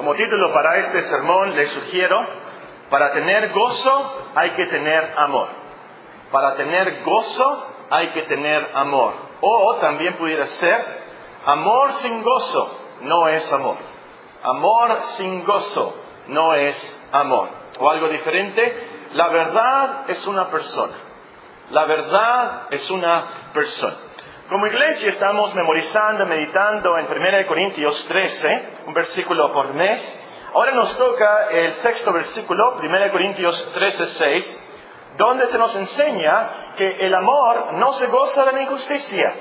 Como título para este sermón les sugiero, para tener gozo hay que tener amor. Para tener gozo hay que tener amor. O también pudiera ser, amor sin gozo no es amor. Amor sin gozo no es amor. O algo diferente, la verdad es una persona. La verdad es una persona. Como iglesia estamos memorizando, meditando en 1 Corintios 13, un versículo por mes. Ahora nos toca el sexto versículo, 1 Corintios 13, 6, donde se nos enseña que el amor no se goza de la injusticia,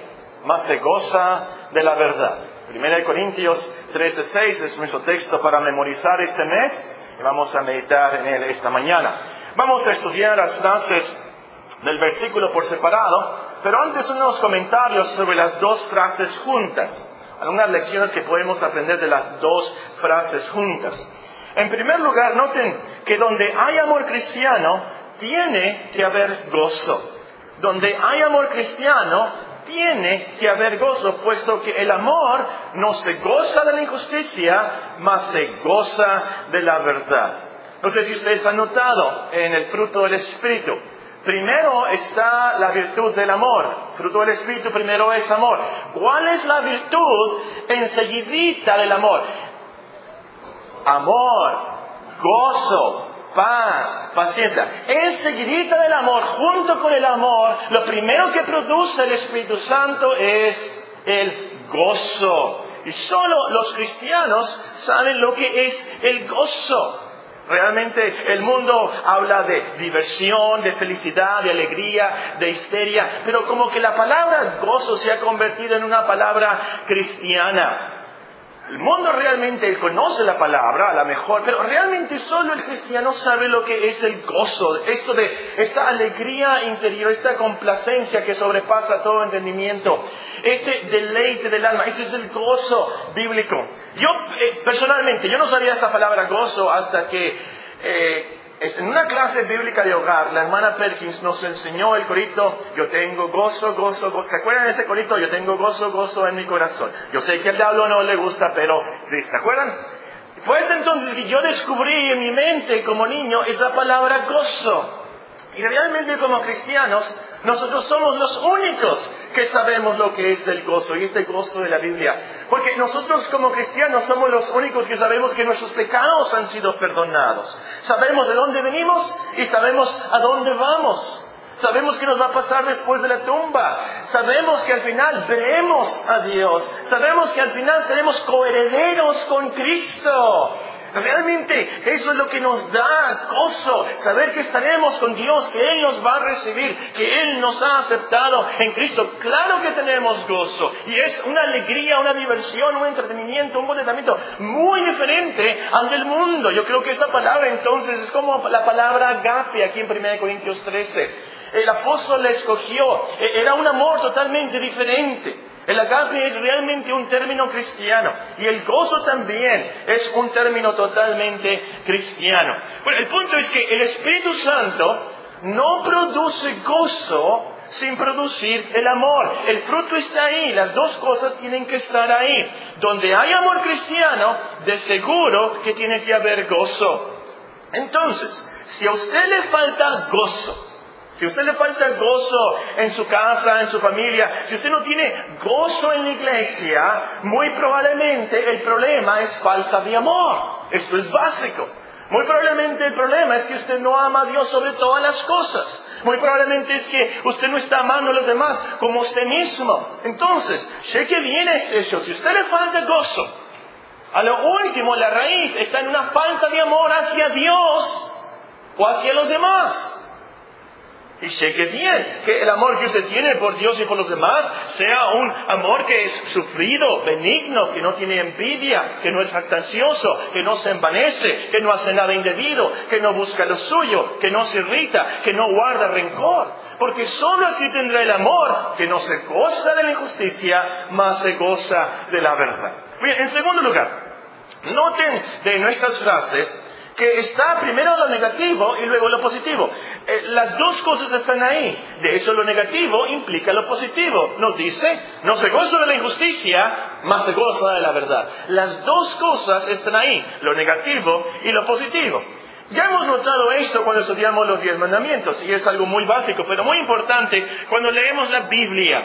mas se goza de la verdad. 1 Corintios 13, 6 es nuestro texto para memorizar este mes y vamos a meditar en él esta mañana. Vamos a estudiar las frases del versículo por separado, pero antes unos comentarios sobre las dos frases juntas. Algunas lecciones que podemos aprender de las dos frases juntas. En primer lugar, noten que donde hay amor cristiano, tiene que haber gozo. Donde hay amor cristiano, tiene que haber gozo, puesto que el amor no se goza de la injusticia, mas se goza de la verdad. No sé si ustedes han notado en el fruto del Espíritu. Primero está la virtud del amor. Fruto del Espíritu primero es amor. ¿Cuál es la virtud enseguidita del amor? Amor, gozo, paz, paciencia. Enseguidita del amor, junto con el amor, lo primero que produce el Espíritu Santo es el gozo. Y solo los cristianos saben lo que es el gozo. Realmente el mundo habla de diversión, de felicidad, de alegría, de histeria, pero como que la palabra gozo se ha convertido en una palabra cristiana. El mundo realmente conoce la palabra, a lo mejor, pero realmente solo el cristiano sabe lo que es el gozo, esto de esta alegría interior, esta complacencia que sobrepasa todo entendimiento, este deleite del alma, este es el gozo bíblico. Yo eh, personalmente, yo no sabía esta palabra gozo hasta que eh, en una clase bíblica de hogar, la hermana Perkins nos enseñó el corito, yo tengo gozo, gozo, gozo. ¿Se acuerdan de ese corito? Yo tengo gozo, gozo en mi corazón. Yo sé que al diablo no le gusta, pero ¿se acuerdan? Fue entonces que yo descubrí en mi mente como niño esa palabra gozo. Y realmente como cristianos, nosotros somos los únicos que sabemos lo que es el gozo y este gozo de la Biblia. Porque nosotros como cristianos somos los únicos que sabemos que nuestros pecados han sido perdonados. Sabemos de dónde venimos y sabemos a dónde vamos. Sabemos qué nos va a pasar después de la tumba. Sabemos que al final veremos a Dios. Sabemos que al final seremos coherederos con Cristo. Realmente eso es lo que nos da gozo, saber que estaremos con Dios, que Él nos va a recibir, que Él nos ha aceptado en Cristo. Claro que tenemos gozo y es una alegría, una diversión, un entretenimiento, un contentamiento muy diferente al del mundo. Yo creo que esta palabra entonces es como la palabra agape aquí en 1 Corintios 13. El apóstol la escogió, e-, era un amor totalmente diferente. El agape es realmente un término cristiano y el gozo también es un término totalmente cristiano. Bueno, el punto es que el Espíritu Santo no produce gozo sin producir el amor. El fruto está ahí, las dos cosas tienen que estar ahí. Donde hay amor cristiano, de seguro que tiene que haber gozo. Entonces, si a usted le falta gozo, si usted le falta gozo en su casa, en su familia, si usted no tiene gozo en la iglesia, muy probablemente el problema es falta de amor. Esto es básico. Muy probablemente el problema es que usted no ama a Dios sobre todas las cosas. Muy probablemente es que usted no está amando a los demás como usted mismo. Entonces, sé que viene este. Si usted le falta gozo, a lo último la raíz está en una falta de amor hacia Dios o hacia los demás. Y sé que bien que el amor que usted tiene por Dios y por los demás sea un amor que es sufrido, benigno, que no tiene envidia, que no es jactancioso, que no se envanece, que no hace nada indebido, que no busca lo suyo, que no se irrita, que no guarda rencor. Porque solo así tendrá el amor que no se goza de la injusticia, más se goza de la verdad. Bien, en segundo lugar, noten de nuestras frases que está primero lo negativo y luego lo positivo. Eh, las dos cosas están ahí. De hecho, lo negativo implica lo positivo. Nos dice, no se goza de la injusticia, más se goza de la verdad. Las dos cosas están ahí, lo negativo y lo positivo. Ya hemos notado esto cuando estudiamos los diez mandamientos, y es algo muy básico, pero muy importante cuando leemos la Biblia.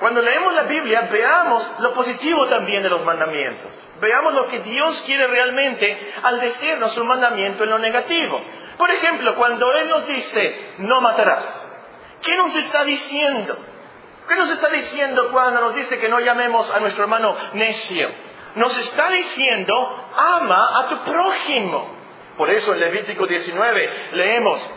Cuando leemos la Biblia, veamos lo positivo también de los mandamientos. Veamos lo que Dios quiere realmente al decirnos un mandamiento en lo negativo. Por ejemplo, cuando Él nos dice, no matarás, ¿qué nos está diciendo? ¿Qué nos está diciendo cuando nos dice que no llamemos a nuestro hermano necio? Nos está diciendo, ama a tu prójimo. Por eso en Levítico 19 leemos,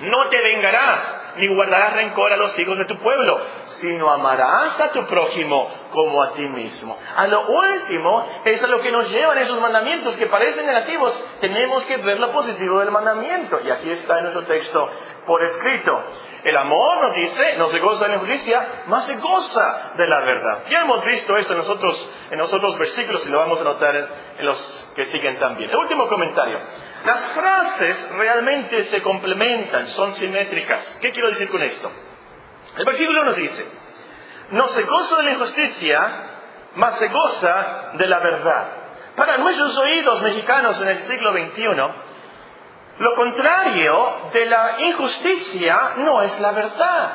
no te vengarás ni guardarás rencor a los hijos de tu pueblo, sino amarás a tu prójimo como a ti mismo. A lo último es a lo que nos llevan esos mandamientos que parecen negativos. Tenemos que ver lo positivo del mandamiento. Y aquí está en nuestro texto por escrito. El amor nos dice, no se goza de la injusticia, más se goza de la verdad. Ya hemos visto esto en nosotros, en los otros versículos y lo vamos a notar en, los que siguen también. El último comentario. Las frases realmente se complementan, son simétricas. ¿Qué quiero decir con esto? El versículo nos dice, no se goza de la injusticia, más se goza de la verdad. Para nuestros oídos mexicanos en el siglo XXI, lo contrario de la injusticia no es la verdad.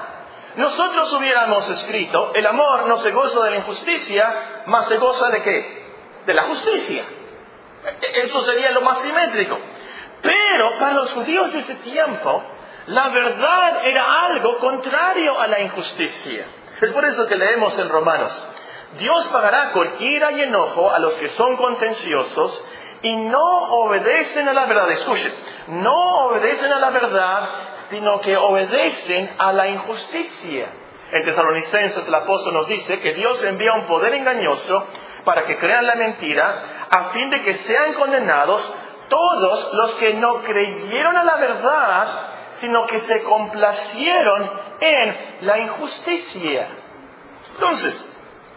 Nosotros hubiéramos escrito, el amor no se goza de la injusticia, más se goza de qué? De la justicia. Eso sería lo más simétrico. Pero para los judíos de ese tiempo, la verdad era algo contrario a la injusticia. Es por eso que leemos en Romanos, Dios pagará con ira y enojo a los que son contenciosos y no obedecen a la verdad. Escuchen, no obedecen a la verdad, sino que obedecen a la injusticia. En Tesalonicenses el apóstol nos dice que Dios envía un poder engañoso para que crean la mentira, a fin de que sean condenados todos los que no creyeron a la verdad, sino que se complacieron en la injusticia. Entonces,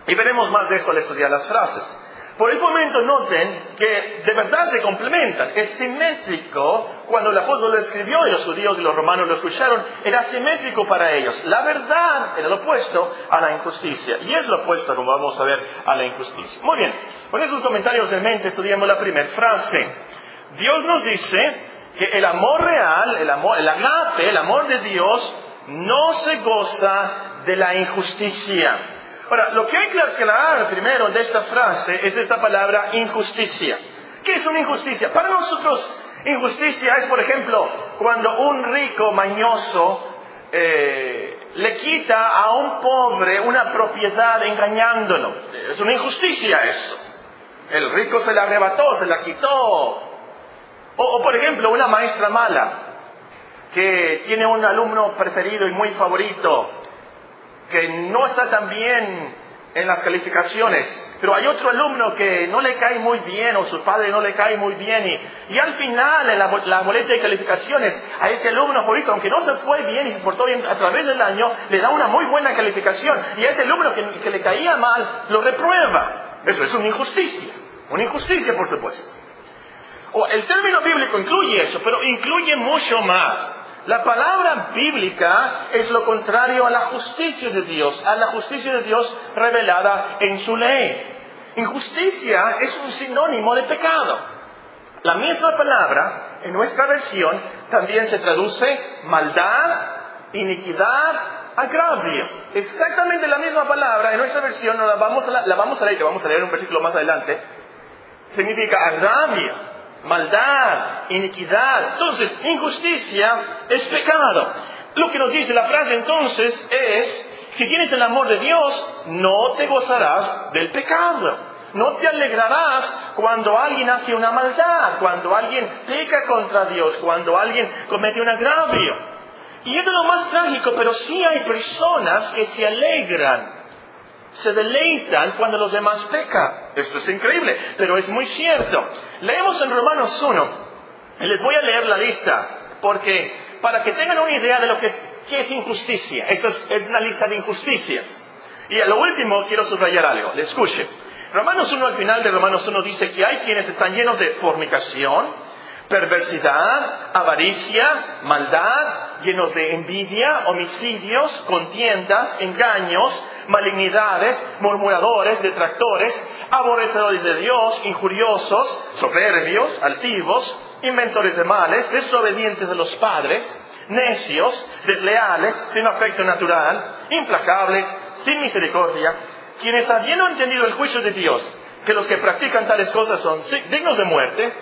y veremos más de esto al estudiar las frases. Por el momento noten que de verdad se complementan. Es simétrico cuando el apóstol lo escribió y los judíos y los romanos lo escucharon. Era simétrico para ellos. La verdad era lo opuesto a la injusticia. Y es lo opuesto, como vamos a ver, a la injusticia. Muy bien. Con esos comentarios en mente estudiamos la primera frase. Dios nos dice que el amor real, el amor, el agape, el amor de Dios, no se goza de la injusticia. Ahora, lo que hay que aclarar primero de esta frase es esta palabra injusticia. ¿Qué es una injusticia? Para nosotros, injusticia es, por ejemplo, cuando un rico mañoso eh, le quita a un pobre una propiedad engañándolo. Es una injusticia eso. El rico se la arrebató, se la quitó. O por ejemplo, una maestra mala que tiene un alumno preferido y muy favorito que no está tan bien en las calificaciones, pero hay otro alumno que no le cae muy bien o su padre no le cae muy bien y, al final en la, boleta de calificaciones a ese alumno favorito, aunque no se fue bien y se portó bien a través del año, le da una muy buena calificación y a ese alumno que le caía mal lo reprueba. Eso es una injusticia, una injusticia por supuesto. O el término bíblico incluye eso, pero incluye mucho más. La palabra bíblica es lo contrario a la justicia de Dios, a la justicia de Dios revelada en su ley. Injusticia es un sinónimo de pecado. La misma palabra en nuestra versión también se traduce maldad, iniquidad, agravio. Exactamente la misma palabra en nuestra versión, la vamos a, la vamos a leer, que vamos a leer un versículo más adelante, significa agravio maldad, iniquidad. Entonces, injusticia es pecado. Lo que nos dice la frase entonces es, si tienes el amor de Dios, no te gozarás del pecado. No te alegrarás cuando alguien hace una maldad, cuando alguien peca contra Dios, cuando alguien comete un agravio. Y esto es lo más trágico, pero sí hay personas que se alegran, se deleitan cuando los demás pecan. Esto es increíble, pero es muy cierto. Leemos en Romanos 1, y les voy a leer la lista, porque para que tengan una idea de lo que es injusticia, esta es, una lista de injusticias. Y a lo último quiero subrayar algo, le escuche. Romanos 1 al final de Romanos 1 dice que hay quienes están llenos de fornicación, perversidad, avaricia, maldad, llenos de envidia, homicidios, contiendas, engaños, malignidades, murmuradores, detractores, aborrecedores de Dios, injuriosos, soberbios, altivos, inventores de males, desobedientes de los padres, necios, desleales, sin afecto natural, implacables, sin misericordia, quienes habiendo entendido el juicio de Dios, que los que practican tales cosas son dignos de muerte,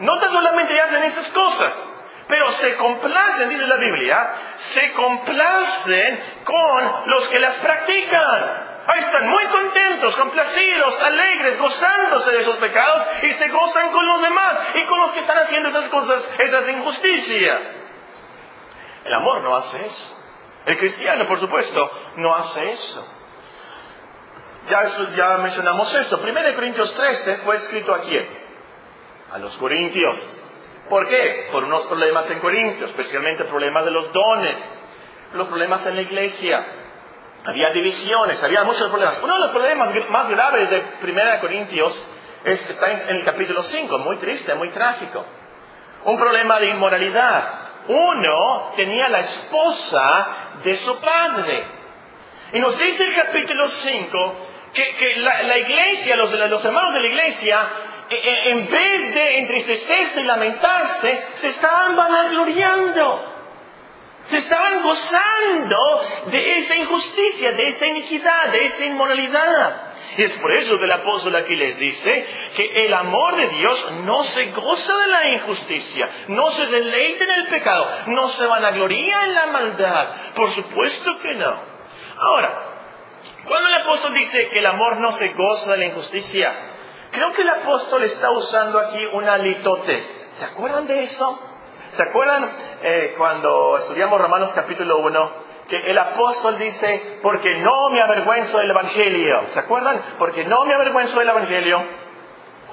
no tan solamente hacen esas cosas, pero se complacen, dice la Biblia, se complacen con los que las practican. Ahí están muy contentos, complacidos, alegres, gozándose de sus pecados y se gozan con los demás y con los que están haciendo esas cosas, esas injusticias. El amor no hace eso. El cristiano, por supuesto, no hace eso. Ya, ya mencionamos esto. 1 Corintios 13 fue escrito aquí a los corintios. ¿Por qué? Por unos problemas en Corintios, especialmente el problema de los dones, los problemas en la iglesia. Había divisiones, había muchos problemas. Uno de los problemas más graves de 1 Corintios está en, el capítulo 5, muy triste, muy trágico. Un problema de inmoralidad. Uno tenía la esposa de su padre. Y nos dice el capítulo 5 que, la, iglesia, los, hermanos de la iglesia, en vez de entristecerse y lamentarse, se estaban vanagloriando. Se estaban gozando de esa injusticia, de esa iniquidad, de esa inmoralidad. Y es por eso que el apóstol aquí les dice que el amor de Dios no se goza de la injusticia, no se deleita en el pecado, no se vanagloria en la maldad. Por supuesto que no. Ahora, cuando el apóstol dice que el amor no se goza de la injusticia, creo que el apóstol está usando aquí una litotes. ¿Se acuerdan de eso? ¿Se acuerdan eh, cuando estudiamos Romanos capítulo 1? Que el apóstol dice, porque no me avergüenzo del Evangelio. ¿Se acuerdan? Porque no me avergüenzo del Evangelio.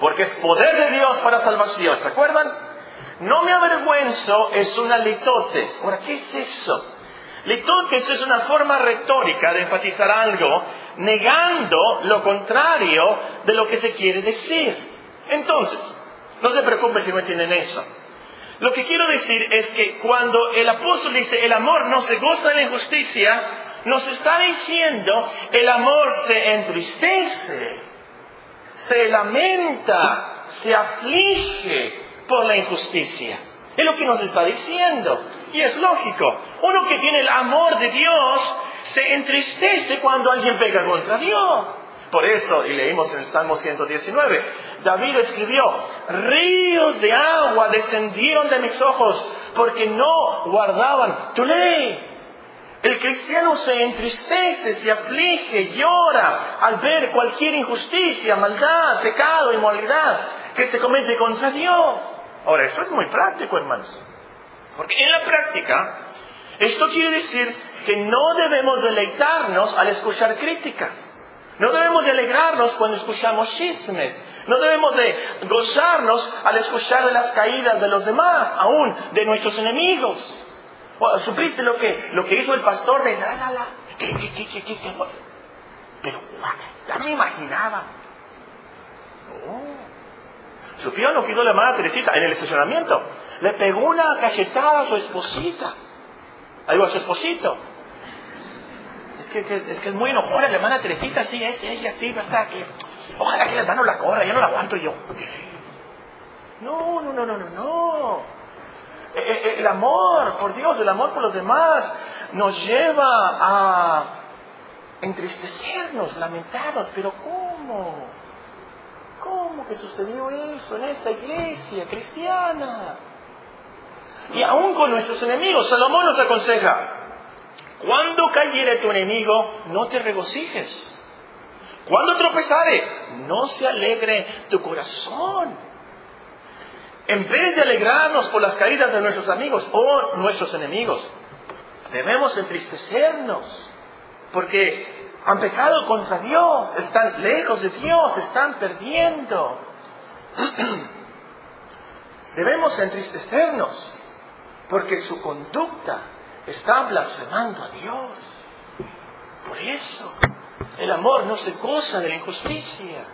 Porque es poder de Dios para salvación. ¿Se acuerdan? No me avergüenzo es una litotes. Ahora, ¿qué es eso? Litotes es una forma retórica de enfatizar algo, negando lo contrario de lo que se quiere decir. Entonces, no se preocupe si no entienden eso. Lo que quiero decir es que cuando el apóstol dice el amor no se goza de la injusticia, nos está diciendo el amor se entristece, se lamenta, se aflige por la injusticia. Es lo que nos está diciendo. Y es lógico. Uno que tiene el amor de Dios se entristece cuando alguien pega contra Dios. Por eso, y leímos en Salmo 119, David escribió, ríos de agua descendieron de mis ojos porque no guardaban tu ley. El cristiano se entristece, se aflige, llora al ver cualquier injusticia, maldad, pecado, inmoralidad que se comete contra Dios. Ahora, esto es muy práctico, hermanos. Porque en la práctica, esto quiere decir que no debemos deleitarnos al escuchar críticas. No debemos de alegrarnos cuando escuchamos chismes. No debemos de gozarnos al escuchar de las caídas de los demás, aún de nuestros enemigos. ¿Supiste lo que, lo que hizo el pastor de la, la, Pero ya me imaginaba. ¿Supieron lo que hizo la hermana Teresita en el estacionamiento? Le pegó una cachetada a su esposita. Algo a su esposito. Que, es, que es muy enojona la hermana Teresita, sí, es ella, sí, ¿verdad? Que, ojalá que el hermano la corra, yo no la aguanto yo. No, no, no, no, no, no. E, e, e, el amor por Dios, el amor por los demás, nos lleva a entristecernos, lamentarnos, pero ¿cómo? ¿Cómo que sucedió eso en esta iglesia cristiana? Y aún con nuestros enemigos, Salomón nos aconseja, cuando cayere tu enemigo, no te regocijes. Cuando tropezare, no se alegre tu corazón. En vez de alegrarnos por las caídas de nuestros amigos o nuestros enemigos, debemos entristecernos, porque han pecado contra Dios, están lejos de Dios, están perdiendo. Debemos entristecernos porque su conducta Está blasfemando a Dios. Por eso, el amor no se goza de la injusticia.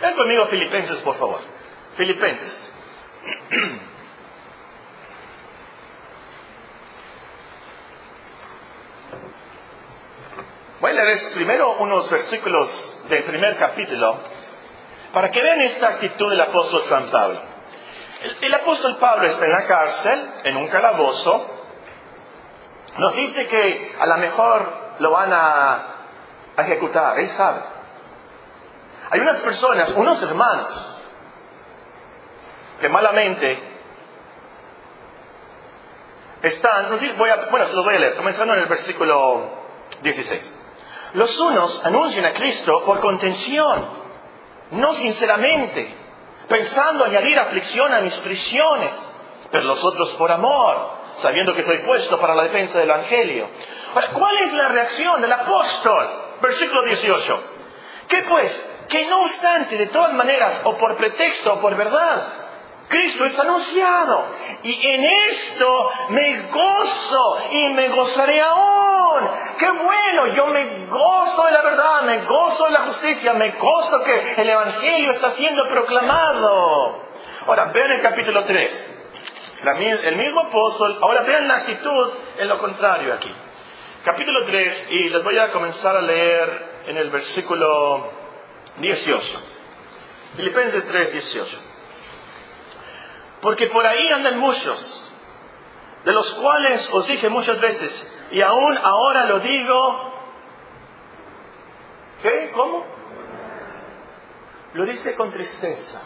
Ven conmigo Filipenses, por favor. Filipenses. Voy a leer primero unos versículos del primer capítulo para que vean esta actitud del apóstol San Pablo. El, el apóstol Pablo está en la cárcel, en un calabozo, nos dice que a lo mejor lo van a, ejecutar, él sabe. Hay unas personas, unos hermanos, que malamente están, voy a, bueno, se los voy a leer, comenzando en el versículo 16. Los unos anuncian a Cristo por contención, no sinceramente, pensando añadir aflicción a mis prisiones, pero los otros por amor, sabiendo que soy puesto para la defensa del Evangelio. Ahora, ¿cuál es la reacción del apóstol? Versículo 18. ¿Qué pues? Que no obstante, de todas maneras, o por pretexto o por verdad, Cristo es anunciado. Y en esto me gozo y me gozaré aún. Qué bueno, yo me gozo de la verdad, me gozo de la justicia, me gozo que el Evangelio está siendo proclamado. Ahora, vean el capítulo 3. El mismo apóstol, ahora vean la actitud en lo contrario aquí. Capítulo 3, y les voy a comenzar a leer en el versículo 18. Filipenses 3, 18. Porque por ahí andan muchos, de los cuales os dije muchas veces, y aún ahora lo digo. ¿Qué? ¿Cómo? Lo dice con tristeza,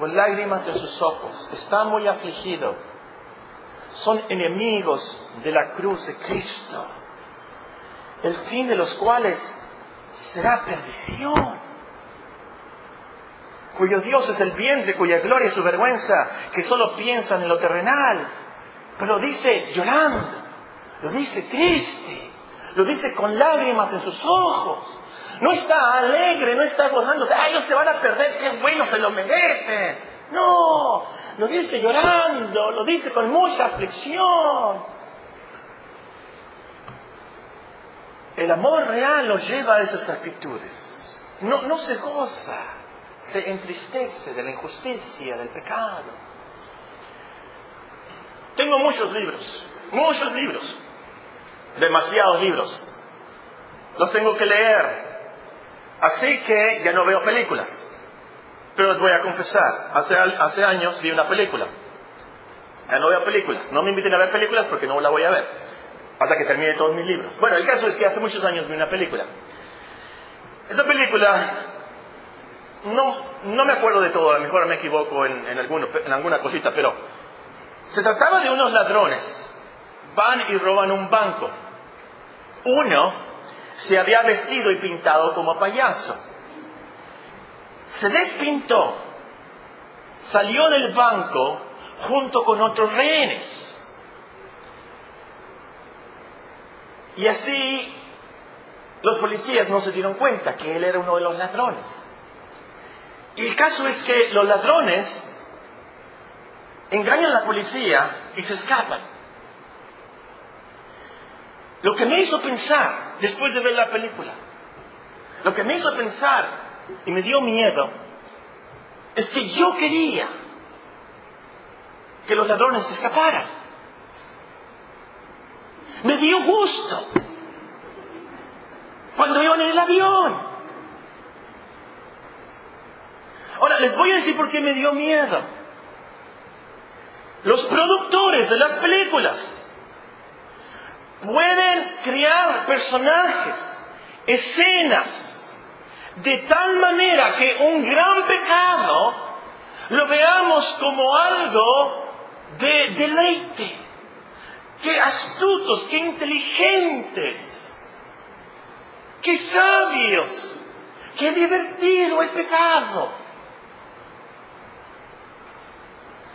con lágrimas en sus ojos. Está muy afligido. Son enemigos de la cruz de Cristo, el fin de los cuales será perdición cuyo Dios es el vientre, cuya gloria es su vergüenza, que solo piensan en lo terrenal. Pero lo dice llorando, lo dice triste, lo dice con lágrimas en sus ojos. No está alegre, no está gozándose, ay, ellos se van a perder, qué bueno, se lo merecen. No, lo dice llorando, lo dice con mucha aflicción. El amor real los lleva a esas actitudes. No, no se goza se entristece de la injusticia, del pecado. Tengo muchos libros, muchos libros, demasiados libros. Los tengo que leer. Así que ya no veo películas. Pero les voy a confesar, hace, años vi una película. Ya no veo películas. No me inviten a ver películas porque no la voy a ver. Hasta que termine todos mis libros. Bueno, el caso es que hace muchos años vi una película. Esta película no, me acuerdo de todo, a lo mejor me equivoco en, en alguna cosita, pero se trataba de unos ladrones. Van y roban un banco. Uno se había vestido y pintado como payaso. Se despintó, salió del banco junto con otros rehenes. Y así los policías no se dieron cuenta que él era uno de los ladrones. Y el caso es que los ladrones engañan a la policía y se escapan. Lo que me hizo pensar, después de ver la película, lo que me hizo pensar y me dio miedo, es que yo quería que los ladrones se escaparan. Me dio gusto cuando iban en el avión. Ahora, les voy a decir por qué me dio miedo. Los productores de las películas pueden crear personajes, escenas, de tal manera que un gran pecado lo veamos como algo de deleite. Qué astutos, qué inteligentes, qué sabios, qué divertido el pecado.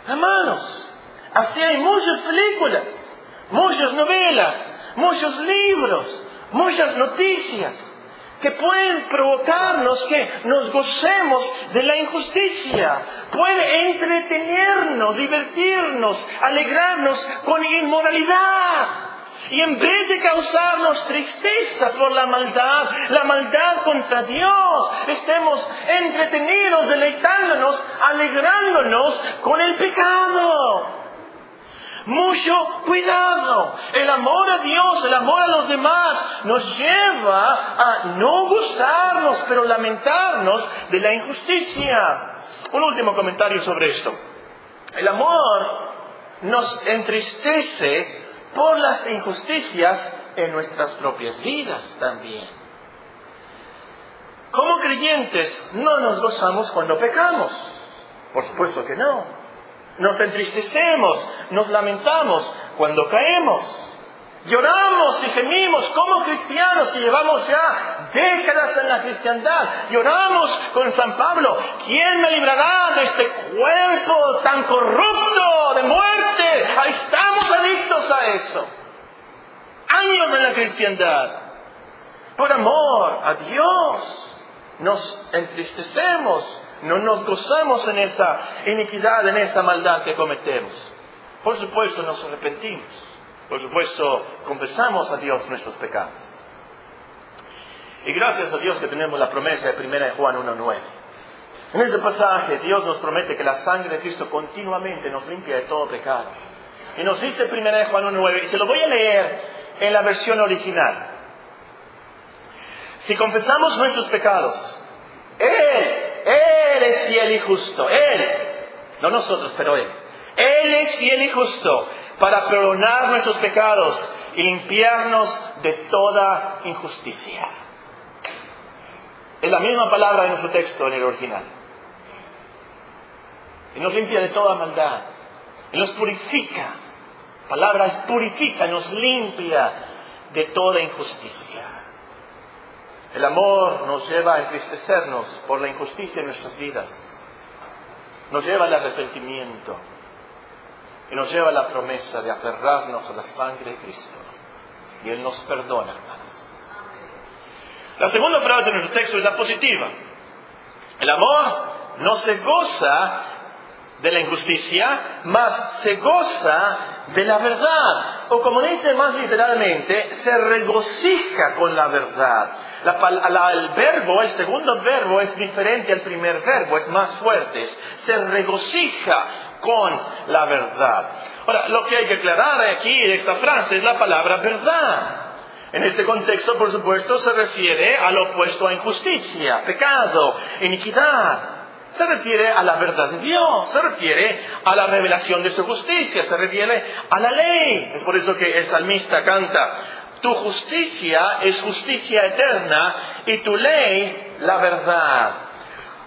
Hermanos, así hay muchas películas, muchas novelas, muchos libros, muchas noticias que pueden provocarnos que nos gocemos de la injusticia, puede entretenernos, divertirnos, alegrarnos con inmoralidad. Y en vez de causarnos tristeza por la maldad, la maldad contra Dios, estemos entretenidos, deleitándonos, alegrándonos con el pecado. Mucho cuidado. El amor a Dios, el amor a los demás nos lleva a no gustarnos, pero lamentarnos de la injusticia. Un último comentario sobre esto. El amor nos entristece por las injusticias en nuestras propias vidas también. Como creyentes no nos gozamos cuando pecamos. Por supuesto que no. Nos entristecemos, nos lamentamos cuando caemos. Lloramos y gemimos como cristianos y llevamos ya décadas en la cristiandad. Lloramos con San Pablo. ¿Quién me librará de este cuerpo tan corrupto de muerte? Ahí estamos adictos a eso. Años en la cristiandad. Por amor a Dios nos entristecemos, no nos gozamos en esa iniquidad, en esa maldad que cometemos. Por supuesto nos arrepentimos, por supuesto confesamos a Dios nuestros pecados. Y gracias a Dios que tenemos la promesa de 1 Juan 1.9. En este pasaje Dios nos promete que la sangre de Cristo continuamente nos limpia de todo pecado. Y nos dice 1 Juan 1.9, y se lo voy a leer en la versión original. Si confesamos nuestros pecados, Él es fiel y justo, Él, no nosotros, pero Él. Él es fiel y justo para perdonar nuestros pecados y limpiarnos de toda injusticia. Es la misma palabra en nuestro texto en el original. Y nos limpia de toda maldad. Y nos purifica. palabra es purifica, nos limpia de toda injusticia. El amor nos lleva a entristecernos por la injusticia en nuestras vidas. Nos lleva al arrepentimiento. Y nos lleva a la promesa de aferrarnos a la sangre de Cristo. Y Él nos perdona. La segunda frase de nuestro texto es la positiva. El amor no se goza de la injusticia, más se goza de la verdad. O como dice más literalmente, se regocija con la verdad el verbo, el segundo verbo es diferente al primer verbo, es más fuerte, se regocija con la verdad. Ahora, lo que hay que aclarar aquí en esta frase es la palabra verdad. En este contexto, por supuesto, se refiere al opuesto a injusticia, pecado, iniquidad. Se refiere a la verdad de Dios, se refiere a la revelación de su justicia, se refiere a la ley. Es por eso que el salmista canta, tu justicia es justicia eterna y tu ley la verdad.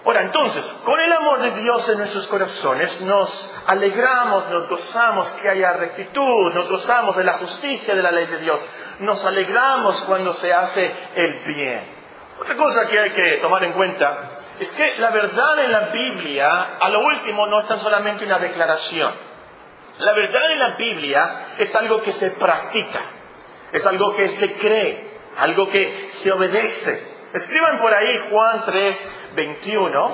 Ahora, entonces, con el amor de Dios en nuestros corazones, nos alegramos, nos gozamos que haya rectitud, nos gozamos de la justicia de la ley de Dios, nos alegramos cuando se hace el bien. Otra cosa que hay que tomar en cuenta es que la verdad en la Biblia, a lo último, no es tan solamente una declaración. La verdad en la Biblia es algo que se practica. Es algo que se cree, algo que se obedece. Escriban por ahí Juan 3, 21.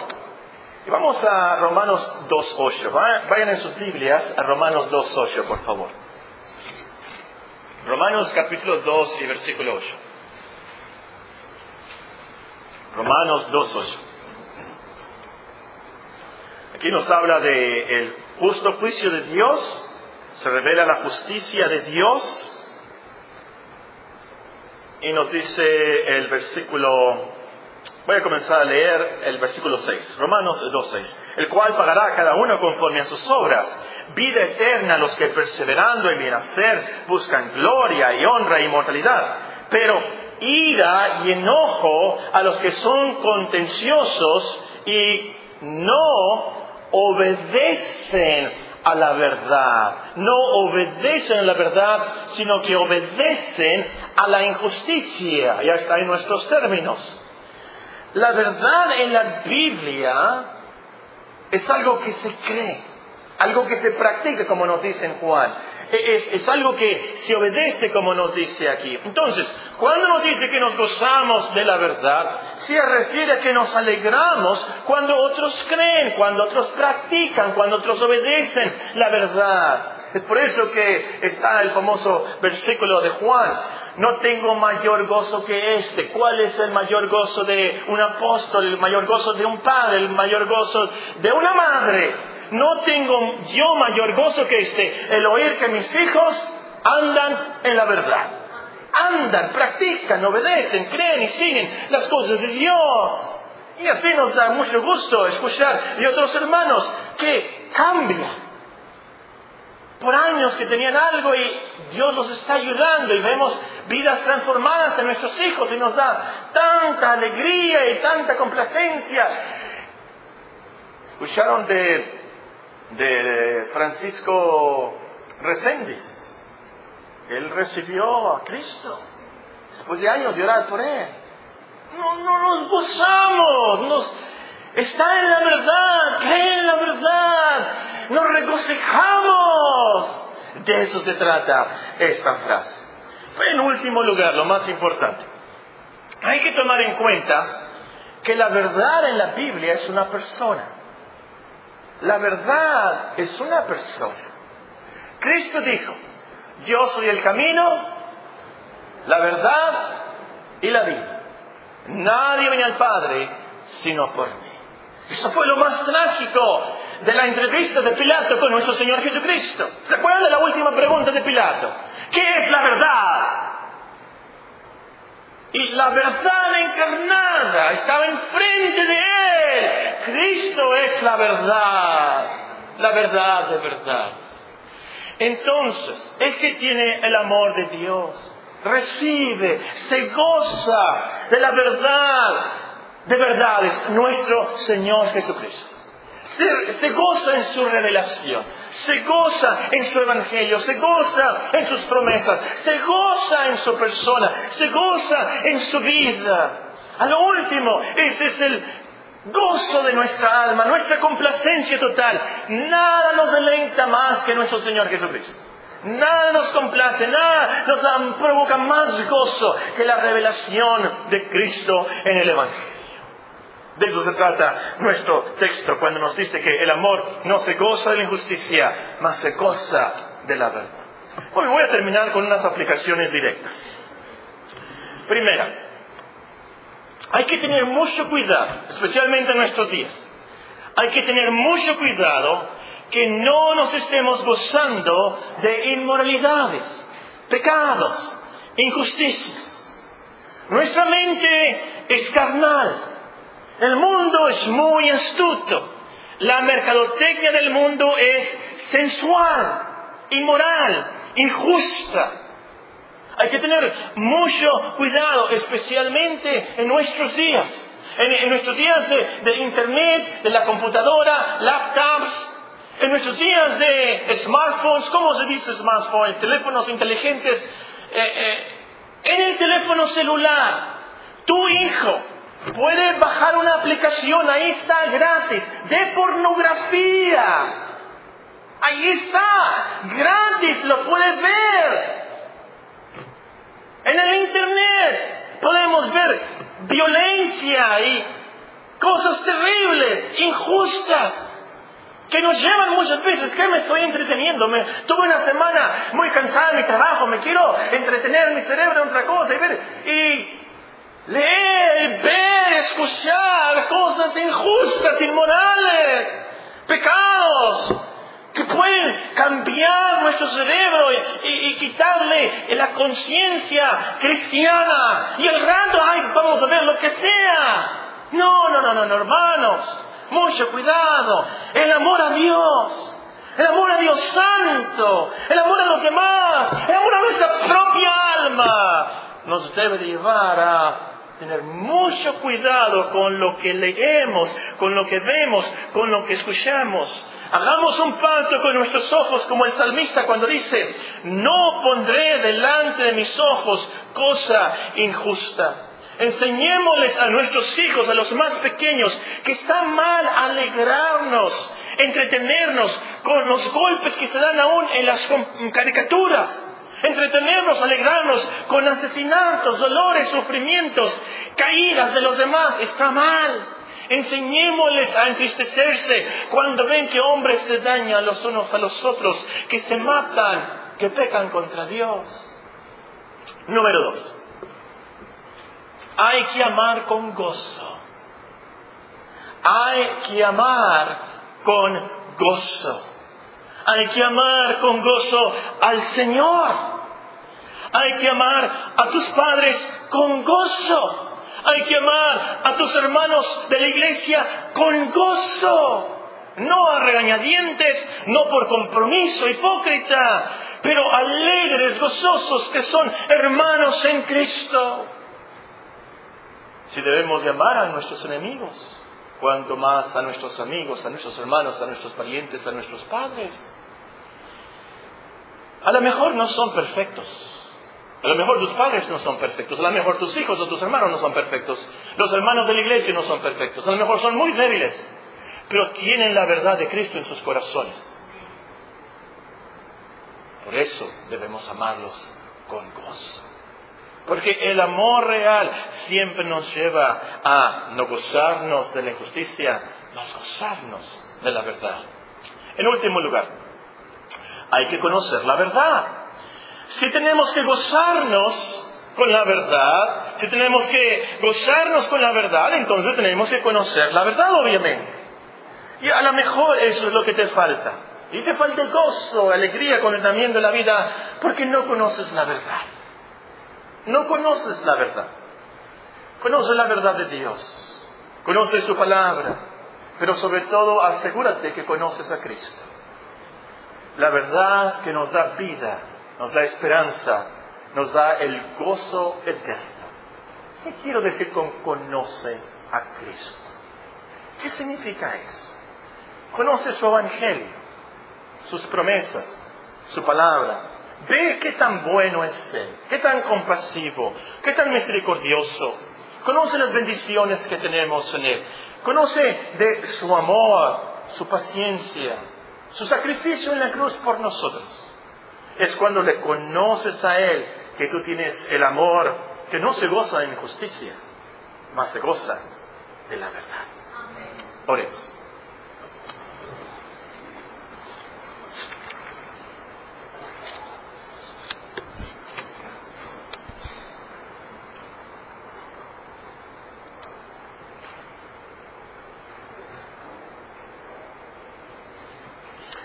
Y vamos a Romanos 2, 8. Vayan en sus Biblias a Romanos 2, 8, por favor. Romanos capítulo 2 y versículo 8. Romanos 2, 8. Aquí nos habla de el justo juicio de Dios, se revela la justicia de Dios y nos dice el versículo, voy a comenzar a leer el versículo 6, Romanos 2.6, el cual pagará a cada uno conforme a sus obras, vida eterna a los que perseverando en bien hacer buscan gloria y honra e inmortalidad, pero ira y enojo a los que son contenciosos y no obedecen a la verdad. No obedecen la verdad, sino que obedecen a la injusticia. Ya está en nuestros términos. La verdad en la Biblia es algo que se cree, algo que se practica, como nos dice en Juan. Es, algo que se obedece como nos dice aquí. Entonces, cuando nos dice que nos gozamos de la verdad, se refiere a que nos alegramos cuando otros creen, cuando otros practican, cuando otros obedecen la verdad. Es por eso que está el famoso versículo de Juan. No tengo mayor gozo que este. ¿Cuál es el mayor gozo de un apóstol, el mayor gozo de un padre, el mayor gozo de una madre? No tengo yo mayor gozo que este, el oír que mis hijos andan en la verdad. Andan, practican, obedecen, creen y siguen las cosas de Dios. Y así nos da mucho gusto escuchar de otros hermanos que cambian por años que tenían algo y Dios los está ayudando y vemos vidas transformadas en nuestros hijos y nos da tanta alegría y tanta complacencia. Escucharon de, de Francisco Reséndiz. Él recibió a Cristo después de años de orar por él. No, no nos gozamos, nos, está en la verdad, cree en la verdad, nos regocijamos. De eso se trata esta frase. En último lugar, lo más importante, hay que tomar en cuenta que la verdad en la Biblia es una persona. La verdad es una persona. Cristo dijo, yo soy el camino, la verdad y la vida. Nadie viene al Padre sino por mí. Eso fue lo más trágico de la entrevista de Pilato con nuestro Señor Jesucristo. ¿Se acuerdan de la última pregunta de Pilato? ¿Qué es la verdad? Y la verdad encarnada estaba enfrente de él. Cristo es la verdad, la verdad de verdad. Entonces, es que tiene el amor de Dios. Recibe, se goza de la verdad, de verdades, nuestro Señor Jesucristo. Se, goza en su revelación, se goza en su evangelio, se goza en sus promesas, se goza en su persona, se goza en su vida. A lo último, ese es el gozo de nuestra alma, nuestra complacencia total. Nada nos deleita más que nuestro Señor Jesucristo. Nada nos complace, nada nos provoca más gozo que la revelación de Cristo en el Evangelio. De eso se trata nuestro texto cuando nos dice que el amor no se goza de la injusticia, mas se goza de la verdad. Hoy voy a terminar con unas aplicaciones directas. Primera, hay que tener mucho cuidado, especialmente en nuestros días. Hay que tener mucho cuidado que no nos estemos gozando de inmoralidades, pecados, injusticias. Nuestra mente es carnal el mundo es muy astuto. La mercadotecnia del mundo es sensual, inmoral, injusta. Hay que tener mucho cuidado, especialmente en nuestros días. En, nuestros días de, Internet, de la computadora, laptops, en nuestros días de smartphones, ¿cómo se dice smartphone? Teléfonos inteligentes. Eh, eh, en el teléfono celular, tu hijo Puedes bajar una aplicación, ahí está gratis, de pornografía. Ahí está, gratis, lo puedes ver. En el Internet podemos ver violencia y cosas terribles, injustas, que nos llevan muchas veces, que me estoy entreteniendo, me, tuve una semana muy cansada de mi trabajo, me quiero entretener mi cerebro en otra cosa y ver, y leer, escuchar cosas injustas, inmorales, pecados que pueden cambiar nuestro cerebro y, quitarle la conciencia cristiana. Y el rato, ay, vamos a ver lo que sea. No, no, no, no, no, hermanos. Mucho cuidado. El amor a Dios. El amor a Dios Santo. El amor a los demás. El amor a nuestra propia alma. Nos debe llevar a tener mucho cuidado con lo que leemos, con lo que vemos, con lo que escuchamos. Hagamos un pacto con nuestros ojos como el salmista cuando dice, no pondré delante de mis ojos cosa injusta. Enseñémosles a nuestros hijos, a los más pequeños, que está mal alegrarnos, entretenernos con los golpes que se dan aún en las caricaturas entretenernos, alegrarnos con asesinatos, dolores, sufrimientos, caídas de los demás, está mal. Enseñémosles a entristecerse cuando ven que hombres se dañan los unos a los otros, que se matan, que pecan contra Dios. Número dos. Hay que amar con gozo. Hay que amar con gozo. Hay que amar con gozo al Señor. Hay que amar a tus padres con gozo. Hay que amar a tus hermanos de la iglesia con gozo. No a regañadientes, no por compromiso hipócrita, pero alegres, gozosos que son hermanos en Cristo. Si debemos llamar a nuestros enemigos, cuanto más a nuestros amigos, a nuestros hermanos, a nuestros parientes, a nuestros padres. A lo mejor no son perfectos. A lo mejor tus padres no son perfectos. A lo mejor tus hijos o tus hermanos no son perfectos. Los hermanos de la iglesia no son perfectos. A lo mejor son muy débiles. Pero tienen la verdad de Cristo en sus corazones. Por eso debemos amarlos con gozo. Porque el amor real siempre nos lleva a no gozarnos de la injusticia, mas gozarnos de la verdad. En último lugar, hay que conocer la verdad. Si tenemos que gozarnos con la verdad, si tenemos que gozarnos con la verdad, entonces tenemos que conocer la verdad, obviamente. Y a lo mejor eso es lo que te falta. Y te falta gozo, alegría, contentamiento de la vida, porque no conoces la verdad. No conoces la verdad. Conoces la verdad de Dios. Conoces su palabra. Pero sobre todo asegúrate que conoces a Cristo. La verdad que nos da vida, nos da esperanza, nos da el gozo eterno. ¿Qué quiero decir con conoce a Cristo? ¿Qué significa eso? Conoce su evangelio, sus promesas, su palabra, Ve qué tan bueno es Él, qué tan compasivo, qué tan misericordioso. Conoce las bendiciones que tenemos en Él. Conoce de su amor, su paciencia, su sacrificio en la cruz por nosotros. Es cuando le conoces a Él que tú tienes el amor que no se goza de injusticia, más se goza de la verdad. Oremos.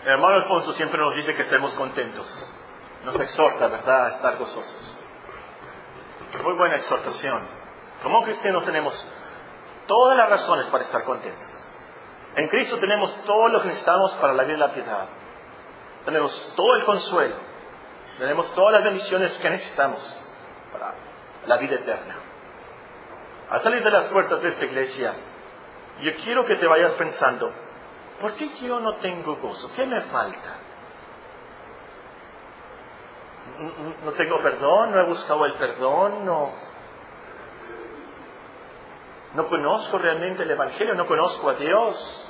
El hermano Alfonso siempre nos dice que estemos contentos. Nos exhorta, ¿verdad?, a estar gozosos. Muy buena exhortación. Como cristianos tenemos todas las razones para estar contentos. En Cristo tenemos todo lo que necesitamos para la vida y la piedad. Tenemos todo el consuelo. Tenemos todas las bendiciones que necesitamos para la vida eterna. Al salir de las puertas de esta iglesia, yo quiero que te vayas pensando, ¿Por qué yo no tengo gozo? ¿Qué me falta? No tengo perdón, no he buscado el perdón, no, no conozco realmente el Evangelio, no conozco a Dios.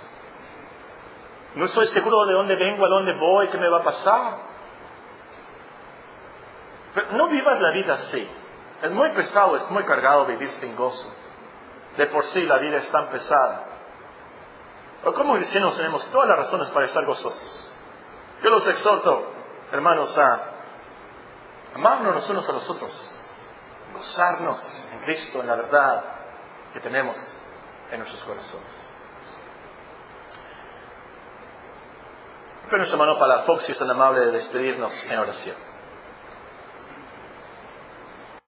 No estoy seguro de dónde vengo, a dónde voy, qué me va a pasar. Pero no vivas la vida así. Es muy pesado, es muy cargado vivir sin gozo. De por sí la vida es tan pesada. Pero como cristianos tenemos todas las razones para estar gozosos. Yo los exhorto, hermanos, a amarnos los unos a los otros, gozarnos en Cristo, en la verdad que tenemos en nuestros corazones. Pero nuestro hermano Palafox es tan amable de despedirnos en oración.